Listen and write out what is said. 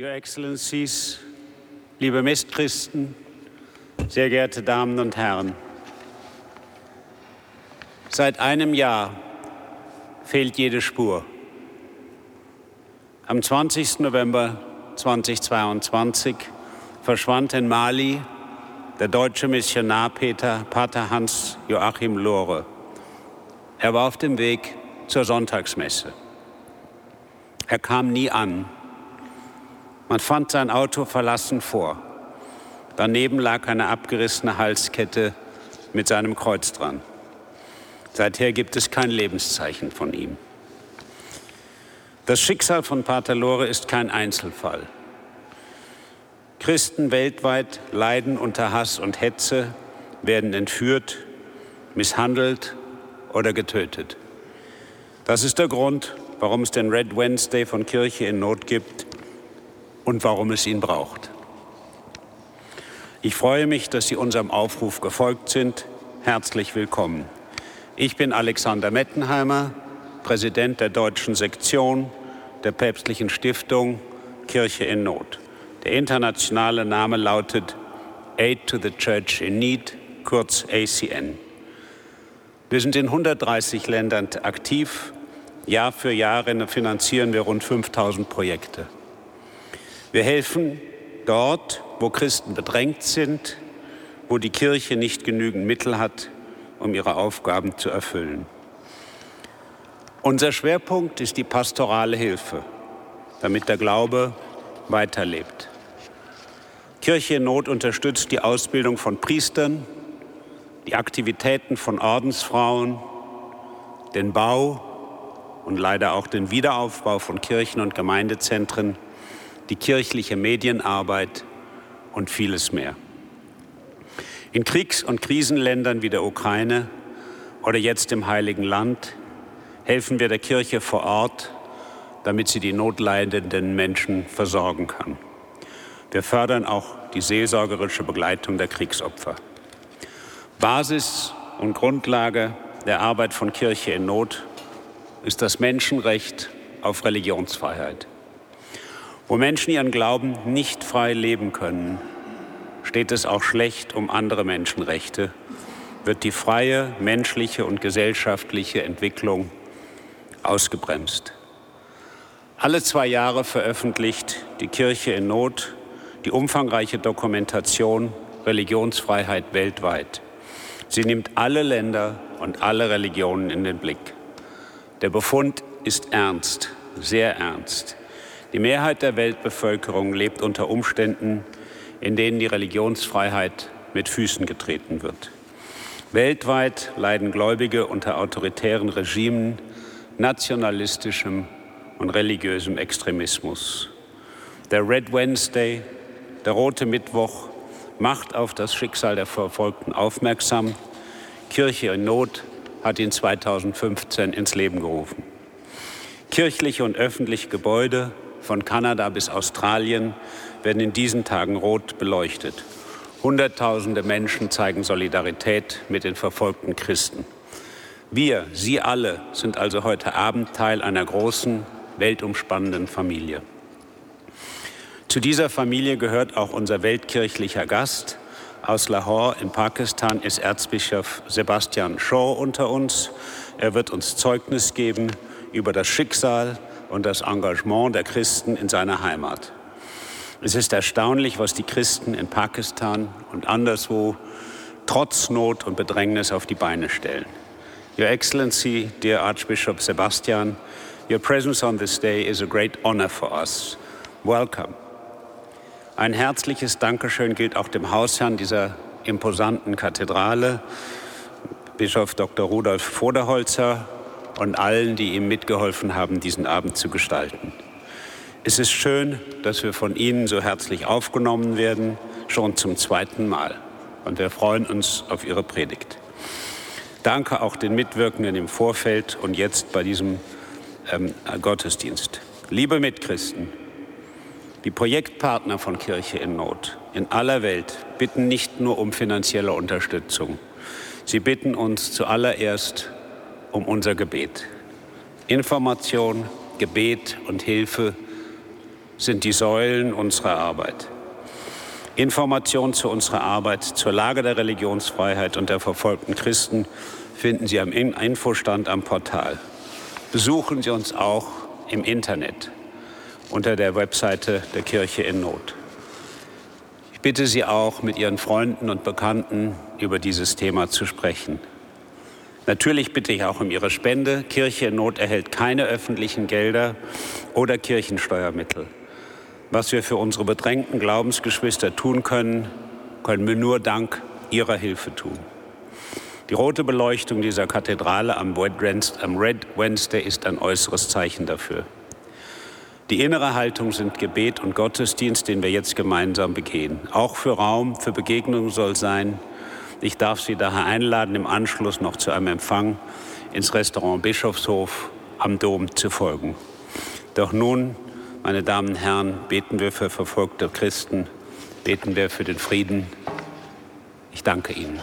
Your Excellencies, liebe Mitchristen, sehr geehrte Damen und Herren, seit einem Jahr fehlt jede Spur. Am 20. November 2022 verschwand in Mali der deutsche Missionar Peter, Pater Hans Joachim Lohre. Er war auf dem Weg zur Sonntagsmesse. Er kam nie an. Man fand sein Auto verlassen vor. Daneben lag eine abgerissene Halskette mit seinem Kreuz dran. Seither gibt es kein Lebenszeichen von ihm. Das Schicksal von Pater Lore ist kein Einzelfall. Christen weltweit leiden unter Hass und Hetze, werden entführt, misshandelt oder getötet. Das ist der Grund, warum es den Red Wednesday von Kirche in Not gibt und warum es ihn braucht. Ich freue mich, dass Sie unserem Aufruf gefolgt sind. Herzlich willkommen. Ich bin Alexander Mettenheimer, Präsident der deutschen Sektion der Päpstlichen Stiftung Kirche in Not. Der internationale Name lautet Aid to the Church in Need, kurz ACN. Wir sind in 130 Ländern aktiv Jahr für Jahr finanzieren wir rund 5000 Projekte. Wir helfen dort, wo Christen bedrängt sind, wo die Kirche nicht genügend Mittel hat, um ihre Aufgaben zu erfüllen. Unser Schwerpunkt ist die pastorale Hilfe, damit der Glaube weiterlebt. Kirche in Not unterstützt die Ausbildung von Priestern, die Aktivitäten von Ordensfrauen, den Bau und leider auch den Wiederaufbau von Kirchen und Gemeindezentren, die kirchliche Medienarbeit und vieles mehr. In Kriegs- und Krisenländern wie der Ukraine oder jetzt im Heiligen Land helfen wir der Kirche vor Ort, damit sie die notleidenden Menschen versorgen kann. Wir fördern auch die seelsorgerische Begleitung der Kriegsopfer. Basis und Grundlage der Arbeit von Kirche in Not ist das Menschenrecht auf Religionsfreiheit. Wo Menschen ihren Glauben nicht frei leben können, steht es auch schlecht um andere Menschenrechte, wird die freie menschliche und gesellschaftliche Entwicklung ausgebremst. Alle zwei Jahre veröffentlicht die Kirche in Not die umfangreiche Dokumentation Religionsfreiheit weltweit. Sie nimmt alle Länder und alle Religionen in den Blick. Der Befund ist ernst, sehr ernst. Die Mehrheit der Weltbevölkerung lebt unter Umständen, in denen die Religionsfreiheit mit Füßen getreten wird. Weltweit leiden Gläubige unter autoritären Regimen, nationalistischem und religiösem Extremismus. Der Red Wednesday, der Rote Mittwoch, macht auf das Schicksal der Verfolgten aufmerksam. Kirche in Not hat ihn 2015 ins Leben gerufen. Kirchliche und öffentliche Gebäude von Kanada bis Australien werden in diesen Tagen rot beleuchtet. Hunderttausende Menschen zeigen Solidarität mit den verfolgten Christen. Wir, Sie alle, sind also heute Abend Teil einer großen, weltumspannenden Familie. Zu dieser Familie gehört auch unser weltkirchlicher Gast, aus Lahore in Pakistan ist Erzbischof Sebastian Shaw unter uns. Er wird uns Zeugnis geben über das Schicksal und das Engagement der Christen in seiner Heimat. Es ist erstaunlich, was die Christen in Pakistan und anderswo trotz Not und Bedrängnis auf die Beine stellen. Your Excellency, dear Archbishop Sebastian, your presence on this day is a great honor for us. Welcome. Ein herzliches Dankeschön gilt auch dem Hausherrn dieser imposanten Kathedrale, Bischof Dr. Rudolf Voderholzer und allen, die ihm mitgeholfen haben, diesen Abend zu gestalten. Es ist schön, dass wir von Ihnen so herzlich aufgenommen werden, schon zum zweiten Mal. Und wir freuen uns auf Ihre Predigt. Danke auch den Mitwirkenden im Vorfeld und jetzt bei diesem ähm, Gottesdienst. Liebe Mitchristen, die Projektpartner von Kirche in Not in aller Welt bitten nicht nur um finanzielle Unterstützung. Sie bitten uns zuallererst um unser Gebet. Information, Gebet und Hilfe sind die Säulen unserer Arbeit. Informationen zu unserer Arbeit, zur Lage der Religionsfreiheit und der verfolgten Christen finden Sie am Infostand am Portal. Besuchen Sie uns auch im Internet unter der Webseite der Kirche in Not. Ich bitte Sie auch, mit Ihren Freunden und Bekannten über dieses Thema zu sprechen. Natürlich bitte ich auch um Ihre Spende. Kirche in Not erhält keine öffentlichen Gelder oder Kirchensteuermittel. Was wir für unsere bedrängten Glaubensgeschwister tun können, können wir nur dank Ihrer Hilfe tun. Die rote Beleuchtung dieser Kathedrale am Red Wednesday ist ein äußeres Zeichen dafür. Die innere Haltung sind Gebet und Gottesdienst, den wir jetzt gemeinsam begehen. Auch für Raum, für Begegnung soll sein. Ich darf Sie daher einladen, im Anschluss noch zu einem Empfang ins Restaurant Bischofshof am Dom zu folgen. Doch nun meine Damen und Herren, beten wir für verfolgte Christen, beten wir für den Frieden. Ich danke Ihnen.